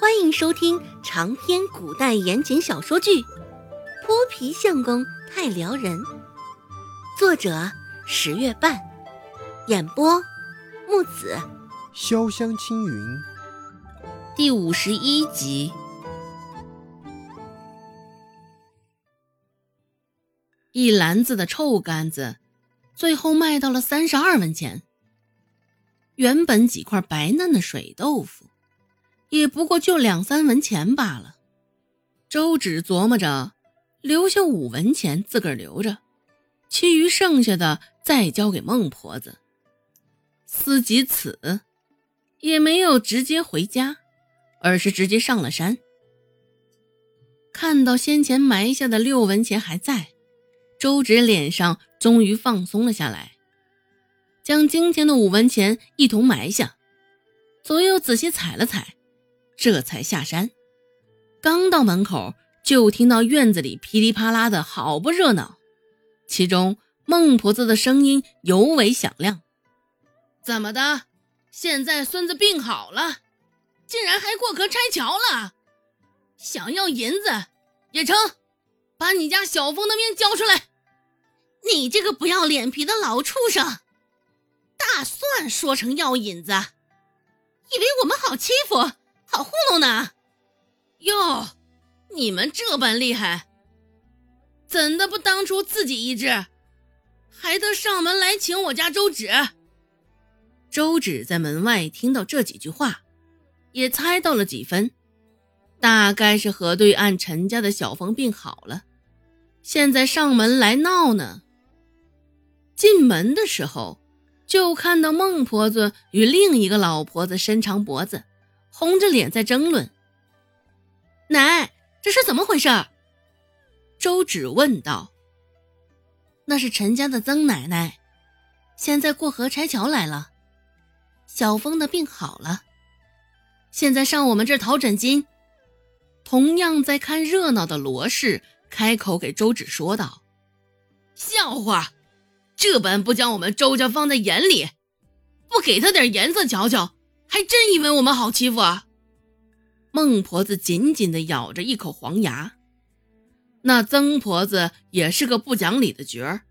欢迎收听长篇古代言情小说剧《泼皮相公太撩人》，作者十月半，演播木子潇湘青云，第五十一集。一篮子的臭干子，最后卖到了三十二文钱。原本几块白嫩的水豆腐。也不过就两三文钱罢了。周芷琢磨着，留下五文钱自个儿留着，其余剩下的再交给孟婆子。思及此，也没有直接回家，而是直接上了山。看到先前埋下的六文钱还在，周芷脸上终于放松了下来，将今天的五文钱一同埋下，左右仔细踩了踩。这才下山，刚到门口，就听到院子里噼里啪啦的好不热闹，其中孟婆子的声音尤为响亮：“怎么的？现在孙子病好了，竟然还过河拆桥了？想要银子也成，把你家小峰的命交出来！你这个不要脸皮的老畜生！大蒜说成要引子，以为我们好欺负？”好糊弄呢！哟，你们这般厉害，怎的不当初自己医治，还得上门来请我家周芷？周芷在门外听到这几句话，也猜到了几分，大概是河对岸陈家的小凤病好了，现在上门来闹呢。进门的时候，就看到孟婆子与另一个老婆子伸长脖子。红着脸在争论，奶，这是怎么回事？周芷问道。那是陈家的曾奶奶，现在过河拆桥来了。小峰的病好了，现在上我们这儿讨诊金。同样在看热闹的罗氏开口给周芷说道：“笑话，这般不将我们周家放在眼里，不给他点颜色瞧瞧。”还真以为我们好欺负啊！孟婆子紧紧地咬着一口黄牙，那曾婆子也是个不讲理的角儿，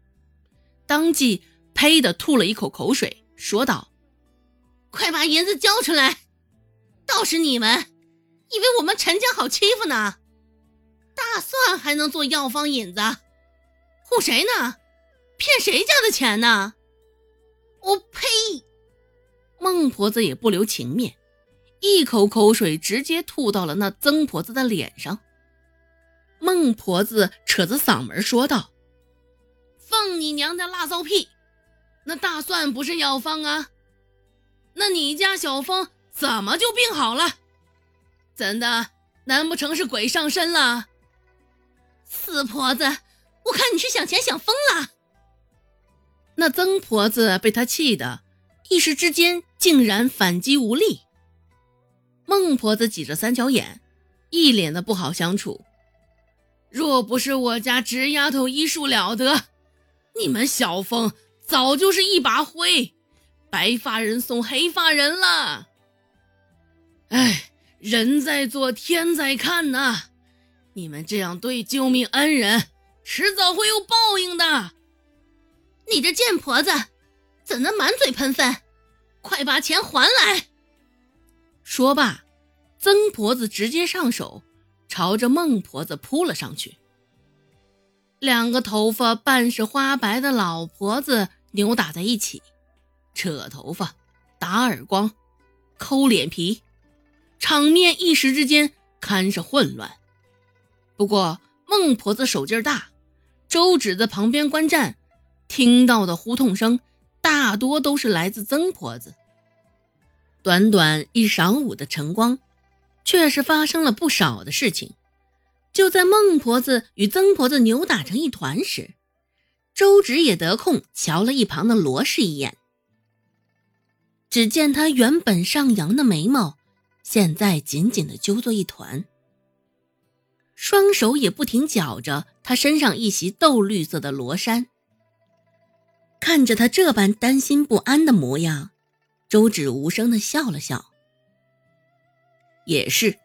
当即呸的吐了一口口水，说道：“快把银子交出来！倒是你们，以为我们陈家好欺负呢？大蒜还能做药方引子？唬谁呢？骗谁家的钱呢？我呸！”孟婆子也不留情面，一口口水直接吐到了那曾婆子的脸上。孟婆子扯着嗓门说道：“放你娘家辣骚屁！那大蒜不是药方啊？那你家小峰怎么就病好了？怎的？难不成是鬼上身了？死婆子，我看你是想钱想疯了！”那曾婆子被他气的。一时之间，竟然反击无力。孟婆子挤着三角眼，一脸的不好相处。若不是我家侄丫头医术了得，你们小凤早就是一把灰，白发人送黑发人了。哎，人在做，天在看呐！你们这样对救命恩人，迟早会有报应的。你这贱婆子！怎能满嘴喷粪？快把钱还来！说罢，曾婆子直接上手，朝着孟婆子扑了上去。两个头发半是花白的老婆子扭打在一起，扯头发、打耳光、抠脸皮，场面一时之间堪是混乱。不过孟婆子手劲儿大，周芷在旁边观战，听到的呼痛声。大多都是来自曾婆子。短短一晌午的晨光，却是发生了不少的事情。就在孟婆子与曾婆子扭打成一团时，周芷也得空瞧了一旁的罗氏一眼。只见他原本上扬的眉毛，现在紧紧的揪作一团，双手也不停绞着他身上一袭豆绿色的罗衫。看着他这般担心不安的模样，周芷无声的笑了笑。也是，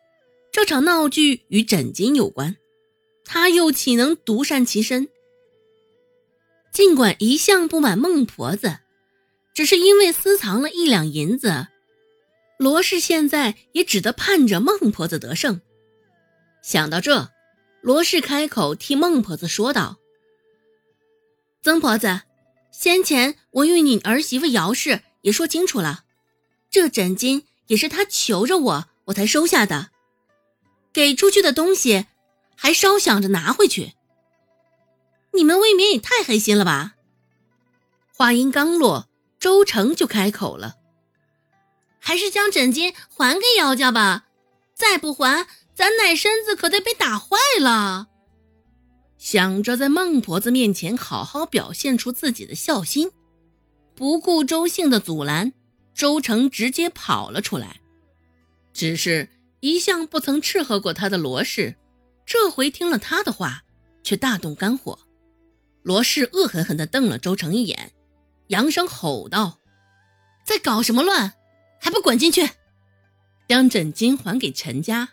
这场闹剧与枕巾有关，他又岂能独善其身？尽管一向不满孟婆子，只是因为私藏了一两银子，罗氏现在也只得盼着孟婆子得胜。想到这，罗氏开口替孟婆子说道：“曾婆子，先前我与你儿媳妇姚氏也说清楚了，这枕巾也是她求着我，我才收下的。”给出去的东西，还稍想着拿回去。你们未免也太黑心了吧！话音刚落，周成就开口了：“还是将枕巾还给姚家吧，再不还，咱奶身子可得被打坏了。”想着在孟婆子面前好好表现出自己的孝心，不顾周姓的阻拦，周成直接跑了出来。只是。一向不曾斥喝过他的罗氏，这回听了他的话，却大动肝火。罗氏恶狠狠地瞪了周成一眼，扬声吼道：“在搞什么乱？还不滚进去！将枕巾还给陈家！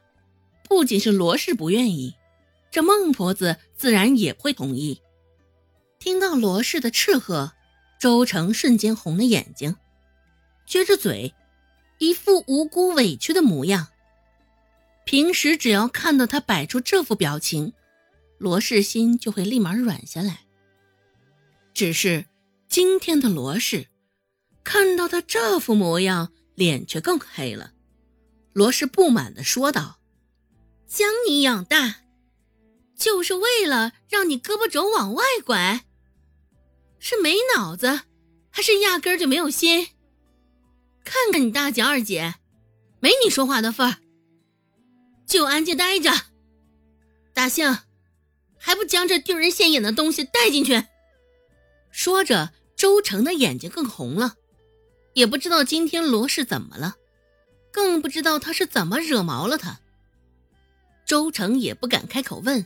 不仅是罗氏不愿意，这孟婆子自然也会同意。”听到罗氏的斥喝，周成瞬间红了眼睛，撅着嘴，一副无辜委屈的模样。平时只要看到他摆出这副表情，罗氏心就会立马软下来。只是今天的罗氏看到他这副模样，脸却更黑了。罗氏不满地说道：“将你养大，就是为了让你胳膊肘往外拐？是没脑子，还是压根就没有心？看看你大姐、二姐，没你说话的份儿。”就安静待着，大兴，还不将这丢人现眼的东西带进去？说着，周成的眼睛更红了，也不知道今天罗氏怎么了，更不知道他是怎么惹毛了他。周成也不敢开口问。